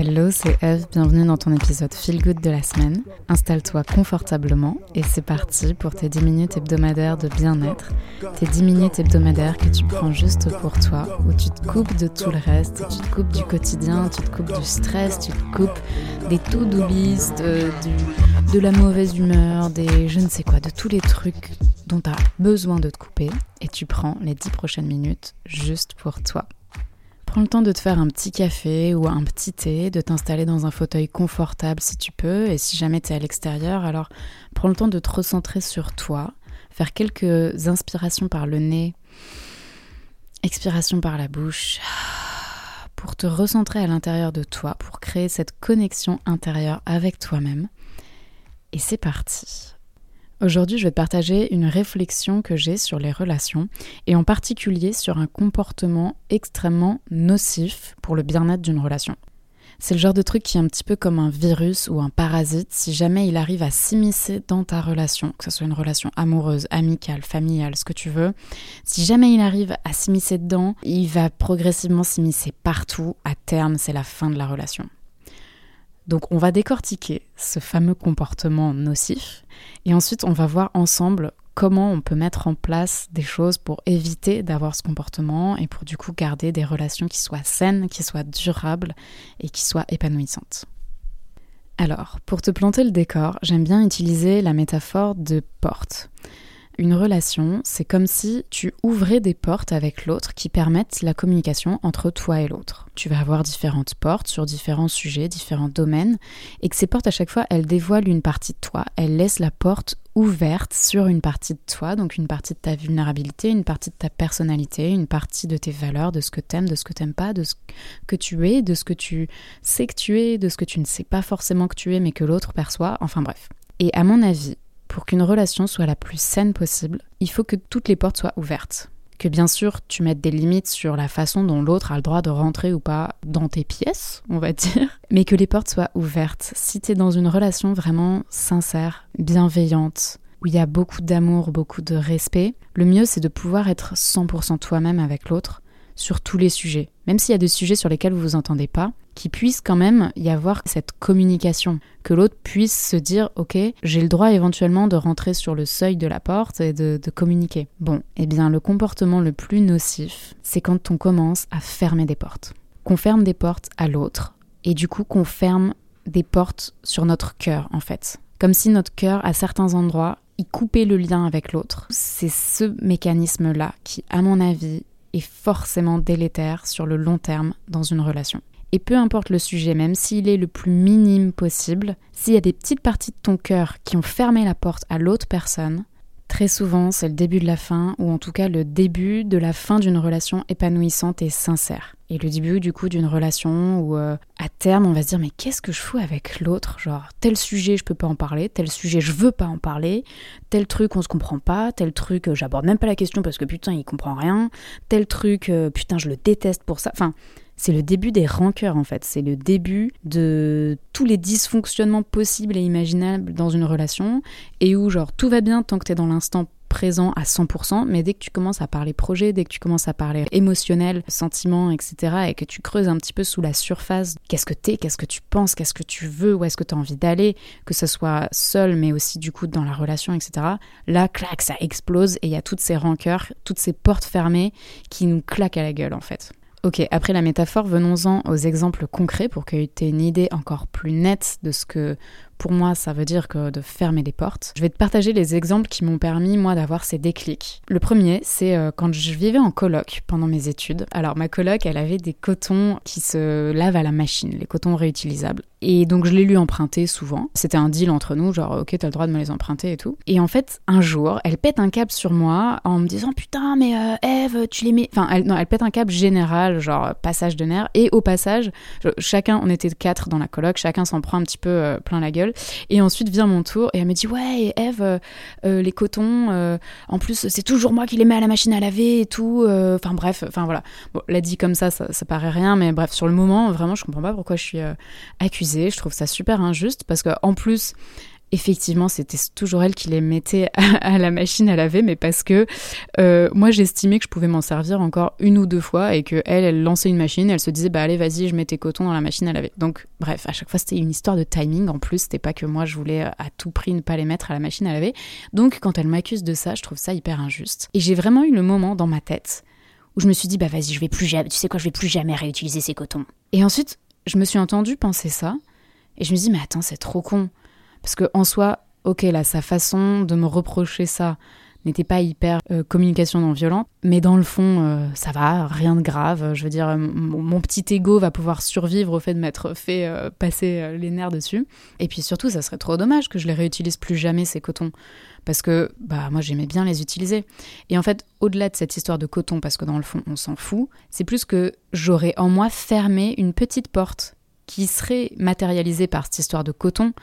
Hello, c'est Eve, bienvenue dans ton épisode Feel Good de la semaine. Installe-toi confortablement et c'est parti pour tes 10 minutes hebdomadaires de bien-être. Tes 10 minutes hebdomadaires que tu prends juste pour toi, où tu te coupes de tout le reste, tu te coupes du quotidien, tu te coupes du stress, tu te coupes des to-do list, de, de la mauvaise humeur, des je ne sais quoi, de tous les trucs dont tu as besoin de te couper et tu prends les 10 prochaines minutes juste pour toi. Prends le temps de te faire un petit café ou un petit thé, de t'installer dans un fauteuil confortable si tu peux, et si jamais tu es à l'extérieur, alors prends le temps de te recentrer sur toi, faire quelques inspirations par le nez, expiration par la bouche, pour te recentrer à l'intérieur de toi, pour créer cette connexion intérieure avec toi-même. Et c'est parti. Aujourd'hui, je vais te partager une réflexion que j'ai sur les relations et en particulier sur un comportement extrêmement nocif pour le bien-être d'une relation. C'est le genre de truc qui est un petit peu comme un virus ou un parasite. Si jamais il arrive à s'immiscer dans ta relation, que ce soit une relation amoureuse, amicale, familiale, ce que tu veux, si jamais il arrive à s'immiscer dedans, il va progressivement s'immiscer partout. À terme, c'est la fin de la relation. Donc on va décortiquer ce fameux comportement nocif et ensuite on va voir ensemble comment on peut mettre en place des choses pour éviter d'avoir ce comportement et pour du coup garder des relations qui soient saines, qui soient durables et qui soient épanouissantes. Alors, pour te planter le décor, j'aime bien utiliser la métaphore de porte. Une relation, c'est comme si tu ouvrais des portes avec l'autre qui permettent la communication entre toi et l'autre. Tu vas avoir différentes portes sur différents sujets, différents domaines, et que ces portes à chaque fois, elles dévoilent une partie de toi, elles laissent la porte ouverte sur une partie de toi, donc une partie de ta vulnérabilité, une partie de ta personnalité, une partie de tes valeurs, de ce que t'aimes, de ce que t'aimes pas, de ce que tu es, de ce que tu sais que tu es, de ce que tu ne sais pas forcément que tu es, mais que l'autre perçoit, enfin bref. Et à mon avis, pour qu'une relation soit la plus saine possible, il faut que toutes les portes soient ouvertes. Que bien sûr, tu mettes des limites sur la façon dont l'autre a le droit de rentrer ou pas dans tes pièces, on va dire, mais que les portes soient ouvertes. Si tu es dans une relation vraiment sincère, bienveillante, où il y a beaucoup d'amour, beaucoup de respect, le mieux c'est de pouvoir être 100% toi-même avec l'autre sur tous les sujets. Même s'il y a des sujets sur lesquels vous vous entendez pas, qu'il puisse quand même y avoir cette communication, que l'autre puisse se dire ok, j'ai le droit éventuellement de rentrer sur le seuil de la porte et de, communiquer. Bon, eh bien le comportement le plus nocif, c'est quand on commence à fermer des portes. Qu'on ferme des portes à l'autre, et du coup qu'on ferme des portes sur notre cœur en fait. Comme si notre cœur, à certains endroits, y coupait le lien avec l'autre. C'est ce mécanisme-là qui, à mon avis, est forcément délétère sur le long terme dans une relation. Et peu importe le sujet, même s'il est le plus minime possible, s'il y a des petites parties de ton cœur qui ont fermé la porte à l'autre personne, très souvent c'est le début de la fin, ou en tout cas le début de la fin d'une relation épanouissante et sincère. Et le début du coup d'une relation où euh, à terme on va se dire mais qu'est-ce que je fous avec l'autre? Genre tel sujet je peux pas en parler, tel sujet je veux pas en parler, tel truc on se comprend pas, tel truc euh, j'aborde même pas la question parce que putain il comprend rien, tel truc euh, putain je le déteste pour ça. Enfin c'est le début des rancœurs en fait, c'est le début de tous les dysfonctionnements possibles et imaginables dans une relation et où genre tout va bien tant que tu es dans l'instant présent à 100%, mais dès que tu commences à parler projet, dès que tu commences à parler émotionnel, sentiments, etc., et que tu creuses un petit peu sous la surface, qu'est-ce que t'es, qu'est-ce que tu penses, qu'est-ce que tu veux, où est-ce que tu as envie d'aller, que ce soit seul, mais aussi du coup dans la relation, etc., là, clac, ça explose et il y a toutes ces rancœurs, toutes ces portes fermées qui nous claquent à la gueule en fait. Ok, après la métaphore, venons-en aux exemples concrets pour que tu aies une idée encore plus nette de ce que pour moi, ça veut dire que de fermer des portes. Je vais te partager les exemples qui m'ont permis, moi, d'avoir ces déclics. Le premier, c'est euh, quand je vivais en coloc pendant mes études. Alors, ma coloc, elle avait des cotons qui se lavent à la machine, les cotons réutilisables. Et donc, je l'ai lui emprunté souvent. C'était un deal entre nous, genre, ok, t'as le droit de me les emprunter et tout. Et en fait, un jour, elle pète un câble sur moi en me disant, putain, mais euh, Eve, tu les mets. Enfin, non, elle pète un câble général, genre passage de nerfs. Et au passage, chacun, on était quatre dans la coloc, chacun s'en prend un petit peu euh, plein la gueule. Et ensuite vient mon tour et elle me dit ouais Eve, euh, euh, les cotons, euh, en plus c'est toujours moi qui les mets à la machine à laver et tout. Enfin bref, enfin voilà. Bon, l'a dit comme ça, ça, paraît rien, mais bref sur le moment vraiment je comprends pas pourquoi je suis accusée. Je trouve ça super injuste parce que en plus effectivement, c'était toujours elle qui les mettait à, la machine à laver, mais parce que euh, moi, j'estimais que je pouvais m'en servir encore une ou deux fois et que elle, elle lançait une machine, elle se disait, bah allez, vas-y, je mets tes cotons dans la machine à laver. Donc, bref, à chaque fois, c'était une histoire de timing. En plus, c'était pas que moi, je voulais à tout prix ne pas les mettre à la machine à laver. Donc, quand elle m'accuse de ça, je trouve ça hyper injuste. Et j'ai vraiment eu le moment dans ma tête où je me suis dit, bah vas-y, je vais plus jamais, tu sais quoi, je vais plus jamais réutiliser ces cotons. Et ensuite, je me suis entendue penser ça, et je me dis, mais attends, c'est trop con. Parce que en soi, ok, là, sa façon de me reprocher ça n'était pas hyper euh, communication non violente, mais dans le fond, euh, ça va, rien de grave. Je veux dire, mon, petit ego va pouvoir survivre au fait de m'être fait euh, passer les nerfs dessus. Et puis surtout, ça serait trop dommage que je les réutilise plus jamais ces cotons, parce que bah moi j'aimais bien les utiliser. Et en fait, au-delà de cette histoire de coton, parce que dans le fond on s'en fout, c'est plus que j'aurais en moi fermé une petite porte qui serait matérialisée par cette histoire de coton,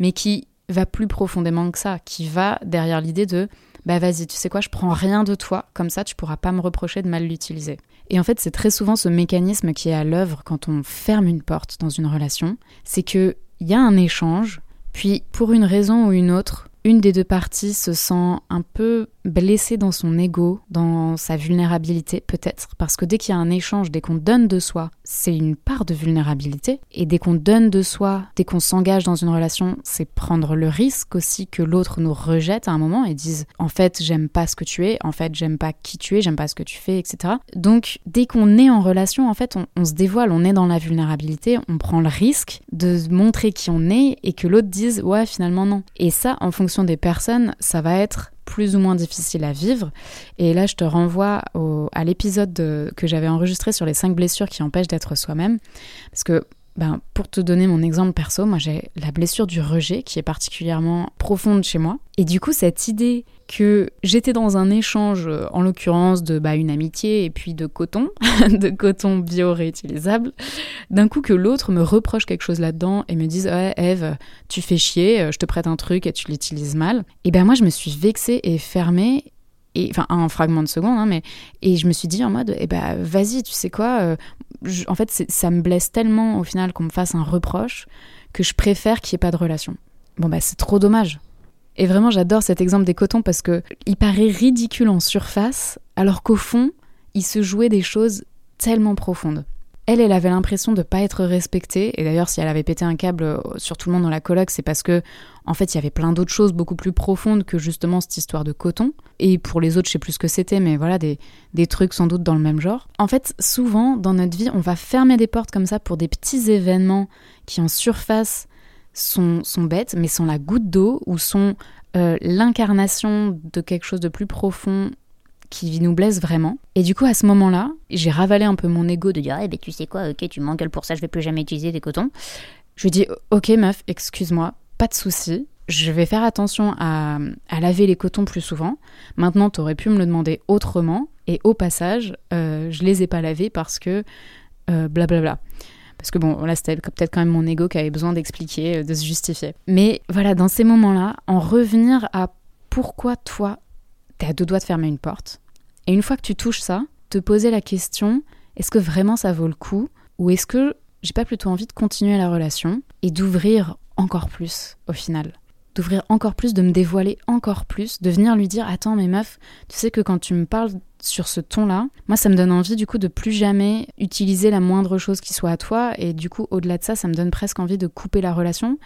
mais qui va plus profondément que ça, qui va derrière l'idée de bah vas-y, tu sais quoi, je prends rien de toi, comme ça tu pourras pas me reprocher de mal l'utiliser. Et en fait, c'est très souvent ce mécanisme qui est à l'œuvre quand on ferme une porte dans une relation, c'est que il y a un échange, puis pour une raison ou une autre, une des deux parties se sent un peu blessée dans son ego, dans sa vulnérabilité peut-être, parce que dès qu'il y a un échange, dès qu'on donne de soi, c'est une part de vulnérabilité, et dès qu'on donne de soi, dès qu'on s'engage dans une relation, c'est prendre le risque aussi que l'autre nous rejette à un moment et dise en fait j'aime pas ce que tu es, en fait j'aime pas qui tu es, j'aime pas ce que tu fais, etc. Donc dès qu'on est en relation, en fait on, on se dévoile, on est dans la vulnérabilité, on prend le risque de montrer qui on est et que l'autre dise ouais finalement non. Et ça en fonction des personnes, ça va être plus ou moins difficile à vivre. Et là, je te renvoie à l'épisode que j'avais enregistré sur les cinq blessures qui empêchent d'être soi-même. Parce que ben, pour te donner mon exemple perso, moi j'ai la blessure du rejet qui est particulièrement profonde chez moi. Et du coup, cette idée que j'étais dans un échange, en l'occurrence de bah, une amitié et puis de coton, de coton bio-réutilisable, d'un coup que l'autre me reproche quelque chose là-dedans et me dise Ouais, Eve, tu fais chier, je te prête un truc et tu l'utilises mal. Et ben moi, je me suis vexée et fermée enfin un fragment de seconde, hein, mais et je me suis dit en mode, eh ben vas-y, tu sais quoi, euh, en fait ça me blesse tellement au final qu'on me fasse un reproche que je préfère qu'il n'y ait pas de relation. Bon bah c'est trop dommage. Et vraiment j'adore cet exemple des cotons parce que il paraît ridicule en surface, alors qu'au fond il se jouait des choses tellement profondes. Elle, elle avait l'impression de pas être respectée. Et d'ailleurs, si elle avait pété un câble euh, sur tout le monde dans la coloc, c'est parce que, en fait, il y avait plein d'autres choses beaucoup plus profondes que justement cette histoire de coton. Et pour les autres, je sais plus ce que c'était, mais voilà, des, trucs sans doute dans le même genre. En fait, souvent, dans notre vie, on va fermer des portes comme ça pour des petits événements qui, en surface, sont, sont bêtes, mais sont la goutte d'eau ou sont euh, l'incarnation de quelque chose de plus profond qui nous blesse vraiment. Et du coup, à ce moment-là, j'ai ravalé un peu mon ego de dire, eh ben tu sais quoi, ok, tu m'engueules pour ça, je vais plus jamais utiliser des cotons. Je lui dis, ok meuf, excuse-moi, pas de souci, je vais faire attention à, laver les cotons plus souvent. Maintenant, tu aurais pu me le demander autrement. Et au passage, euh, je les ai pas lavés parce que euh, blablabla. Parce que bon, là, c'était peut-être quand même mon ego qui avait besoin d'expliquer, euh, de se justifier. Mais voilà, dans ces moments-là, en revenir à pourquoi toi, t'es à deux doigts de fermer une porte. Et une fois que tu touches ça, te poser la question est-ce que vraiment ça vaut le coup Ou est-ce que j'ai pas plutôt envie de continuer la relation et d'ouvrir encore plus au final? D'ouvrir encore plus, de me dévoiler encore plus, de venir lui dire Attends, mais meuf, tu sais que quand tu me parles sur ce ton-là, moi ça me donne envie du coup de plus jamais utiliser la moindre chose qui soit à toi et du coup au-delà de ça, ça me donne presque envie de couper la relation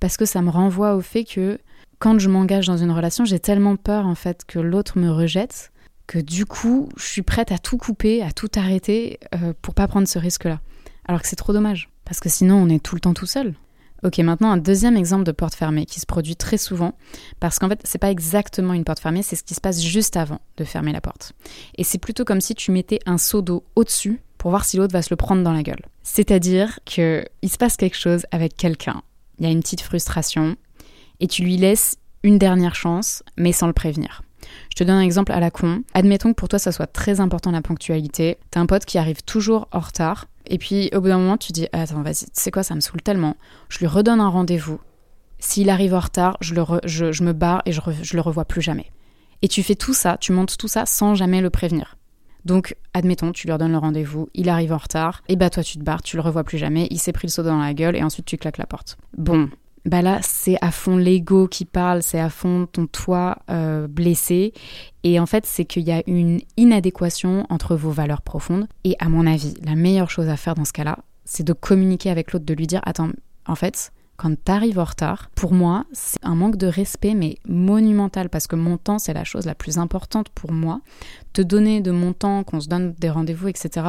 parce que ça me renvoie au fait que quand je m'engage dans une relation, j'ai tellement peur en fait que l'autre me rejette que du coup, je suis prête à tout couper, à tout arrêter euh, pour pas prendre ce risque-là. Alors que c'est trop dommage, parce que sinon on est tout le temps tout seul. Ok, maintenant un deuxième exemple de porte fermée qui se produit très souvent, parce qu'en fait c'est pas exactement une porte fermée, c'est ce qui se passe juste avant de fermer la porte. Et c'est plutôt comme si tu mettais un seau d'eau au-dessus pour voir si l'autre va se le prendre dans la gueule. C'est-à-dire que il se passe quelque chose avec quelqu'un, il y a une petite frustration, et tu lui laisses une dernière chance, mais sans le prévenir. Je te donne un exemple à la con. Admettons que pour toi ça soit très important la ponctualité. T'as un pote qui arrive toujours en retard. Et puis au bout d'un moment tu dis attends vas-y, c'est quoi ça me saoule tellement. Je lui redonne un rendez-vous. S'il arrive en retard, je, le je, me barre et je, je le revois plus jamais. Et tu fais tout ça, tu montes tout ça sans jamais le prévenir. Donc, admettons, tu lui redonnes le rendez-vous, il arrive en retard, et bah toi tu te barres, tu le revois plus jamais, il s'est pris le saut dans la gueule et ensuite tu claques la porte. Bon, bah là c'est à fond l'ego qui parle, c'est à fond ton toi euh, blessé. Et en fait, c'est qu'il y a une inadéquation entre vos valeurs profondes. Et à mon avis, la meilleure chose à faire dans ce cas-là, c'est de communiquer avec l'autre, de lui dire Attends, en fait, quand t'arrives en retard, pour moi, c'est un manque de respect, mais monumental, parce que mon temps, c'est la chose la plus importante pour moi. Te donner de mon temps, qu'on se donne des rendez-vous, etc.,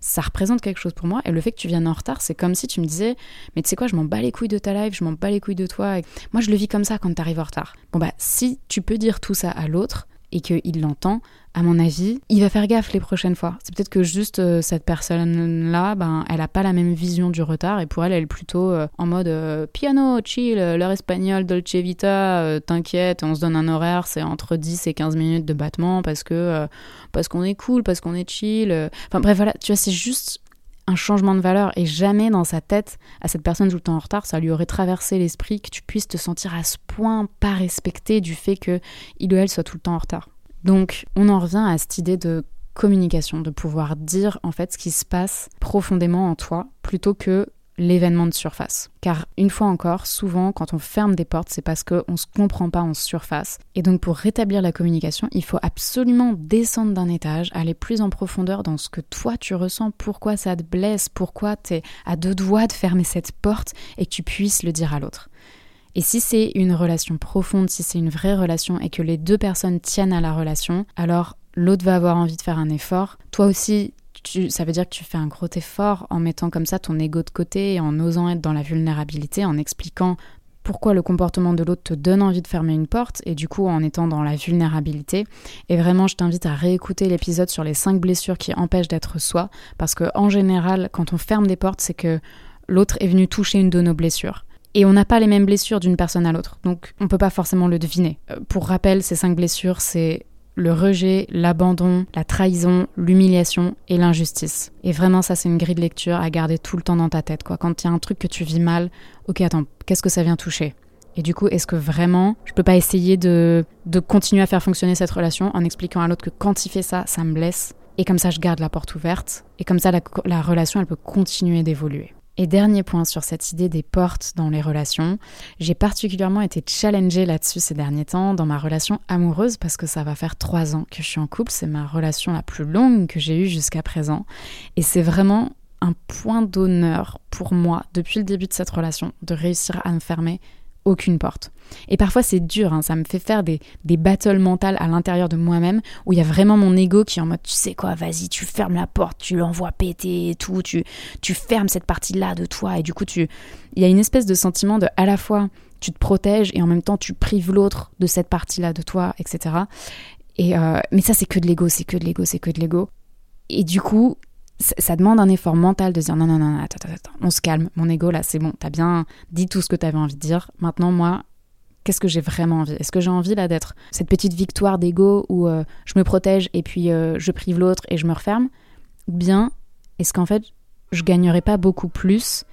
ça représente quelque chose pour moi. Et le fait que tu viennes en retard, c'est comme si tu me disais, mais tu sais quoi, je m'en bats les couilles de ta life, je m'en bats les couilles de toi. moi, je le vis comme ça quand t'arrives en retard. Bon, bah, si tu peux dire tout ça à l'autre, et qu'il l'entend, à mon avis, il va faire gaffe les prochaines fois. C'est peut-être que juste euh, cette personne-là, ben, elle a pas la même vision du retard et pour elle, elle est plutôt euh, en mode euh, piano, chill, l'heure espagnole, dolce vita, t'inquiète, on se donne un horaire, c'est entre 10 et 15 minutes de battement parce que parce qu'on est cool, parce qu'on est chill. Enfin bref, voilà, tu vois, c'est juste un changement de valeur et jamais dans sa tête à cette personne tout le temps en retard, ça lui aurait traversé l'esprit que tu puisses te sentir à ce point pas respecté du fait que il ou elle soit tout le temps en retard. Donc, on en revient à cette idée de communication, de pouvoir dire en fait ce qui se passe profondément en toi plutôt que l'événement de surface. Car une fois encore, souvent quand on ferme des portes, c'est parce qu'on ne se comprend pas en surface. Et donc pour rétablir la communication, il faut absolument descendre d'un étage, aller plus en profondeur dans ce que toi tu ressens, pourquoi ça te blesse, pourquoi tu es à deux doigts de fermer cette porte et que tu puisses le dire à l'autre. Et si c'est une relation profonde, si c'est une vraie relation et que les deux personnes tiennent à la relation, alors l'autre va avoir envie de faire un effort. Toi aussi, ça veut dire que tu fais un gros effort en mettant comme ça ton ego de côté et en osant être dans la vulnérabilité, en expliquant pourquoi le comportement de l'autre te donne envie de fermer une porte et du coup en étant dans la vulnérabilité. Et vraiment, je t'invite à réécouter l'épisode sur les cinq blessures qui empêchent d'être soi parce que en général, quand on ferme des portes, c'est que l'autre est venu toucher une de nos blessures. Et on n'a pas les mêmes blessures d'une personne à l'autre, donc on ne peut pas forcément le deviner. Euh, pour rappel, ces cinq blessures, c'est le rejet, l'abandon, la trahison, l'humiliation et l'injustice. Et vraiment, ça, c'est une grille de lecture à garder tout le temps dans ta tête. Quoi. Quand il y a un truc que tu vis mal, ok, attends, qu'est-ce que ça vient toucher? Et du coup, est-ce que vraiment, je peux pas essayer de, de continuer à faire fonctionner cette relation en expliquant à l'autre que quand il fait ça, ça me blesse? Et comme ça, je garde la porte ouverte. Et comme ça, la relation, elle peut continuer d'évoluer. Et dernier point sur cette idée des portes dans les relations, j'ai particulièrement été challengée là-dessus ces derniers temps dans ma relation amoureuse parce que ça va faire trois ans que je suis en couple, c'est ma relation la plus longue que j'ai eue jusqu'à présent. Et c'est vraiment un point d'honneur pour moi depuis le début de cette relation de réussir à me fermer aucune porte. Et parfois c'est dur, hein, ça me fait faire des, des battles mentales à l'intérieur de moi-même où il y a vraiment mon ego qui est en mode tu sais quoi, vas-y, tu fermes la porte, tu l'envoies péter et tout, tu, tu fermes cette partie-là de toi et du coup tu il y a une espèce de sentiment de à la fois tu te protèges et en même temps tu prives l'autre de cette partie-là de toi, etc. Et euh, mais ça c'est que de l'ego, c'est que de l'ego, c'est que de l'ego. Et du coup, ça demande un effort mental de dire non, non, non, attends, on se calme, mon ego là, c'est bon, t'as bien dit tout ce que t'avais envie de dire. Maintenant, moi, qu'est-ce que j'ai vraiment envie? Est-ce que j'ai envie là d'être cette petite victoire d'ego où euh, je me protège et puis euh, je prive l'autre et je me referme? Ou bien est-ce qu'en fait, je gagnerais pas beaucoup plus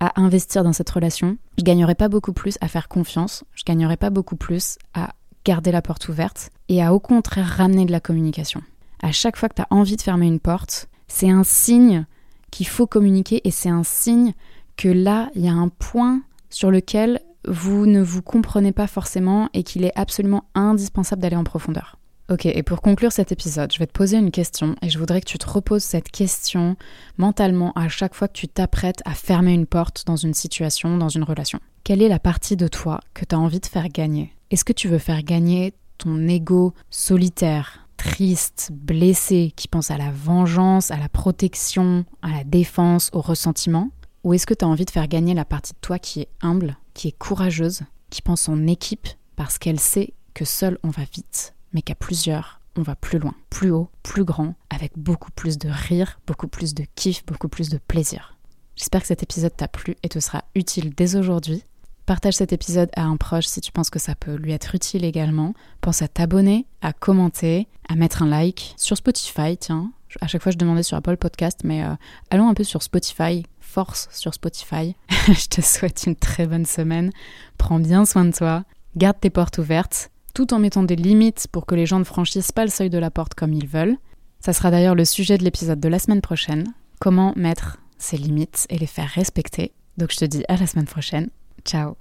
à investir dans cette relation? Je gagnerais pas beaucoup plus à faire confiance? Je gagnerais pas beaucoup plus à garder la porte ouverte et à au contraire ramener de la communication? À chaque fois que tu as envie de fermer une porte, c'est un signe qu'il faut communiquer et c'est un signe que là, il y a un point sur lequel vous ne vous comprenez pas forcément et qu'il est absolument indispensable d'aller en profondeur. Ok, et pour conclure cet épisode, je vais te poser une question et je voudrais que tu te reposes cette question mentalement à chaque fois que tu t'apprêtes à fermer une porte dans une situation, dans une relation. Quelle est la partie de toi que tu as envie de faire gagner? Est-ce que tu veux faire gagner ton ego solitaire, triste, blessé, qui pense à la vengeance, à la protection, à la défense, au ressentiment Ou est-ce que tu as envie de faire gagner la partie de toi qui est humble, qui est courageuse, qui pense en équipe parce qu'elle sait que seul on va vite, mais qu'à plusieurs, on va plus loin, plus haut, plus grand, avec beaucoup plus de rire, beaucoup plus de kiff, beaucoup plus de plaisir. J'espère que cet épisode t'a plu et te sera utile dès aujourd'hui. Partage cet épisode à un proche si tu penses que ça peut lui être utile également. Pense à t'abonner, à commenter, à mettre un like sur Spotify, tiens. À chaque fois, je demandais sur Apple Podcast, mais euh, allons un peu sur Spotify. Force sur Spotify. je te souhaite une très bonne semaine. Prends bien soin de toi. Garde tes portes ouvertes, tout en mettant des limites pour que les gens ne franchissent pas le seuil de la porte comme ils veulent. Ça sera d'ailleurs le sujet de l'épisode de la semaine prochaine. Comment mettre ces limites et les faire respecter. Donc je te dis à la semaine prochaine. Ciao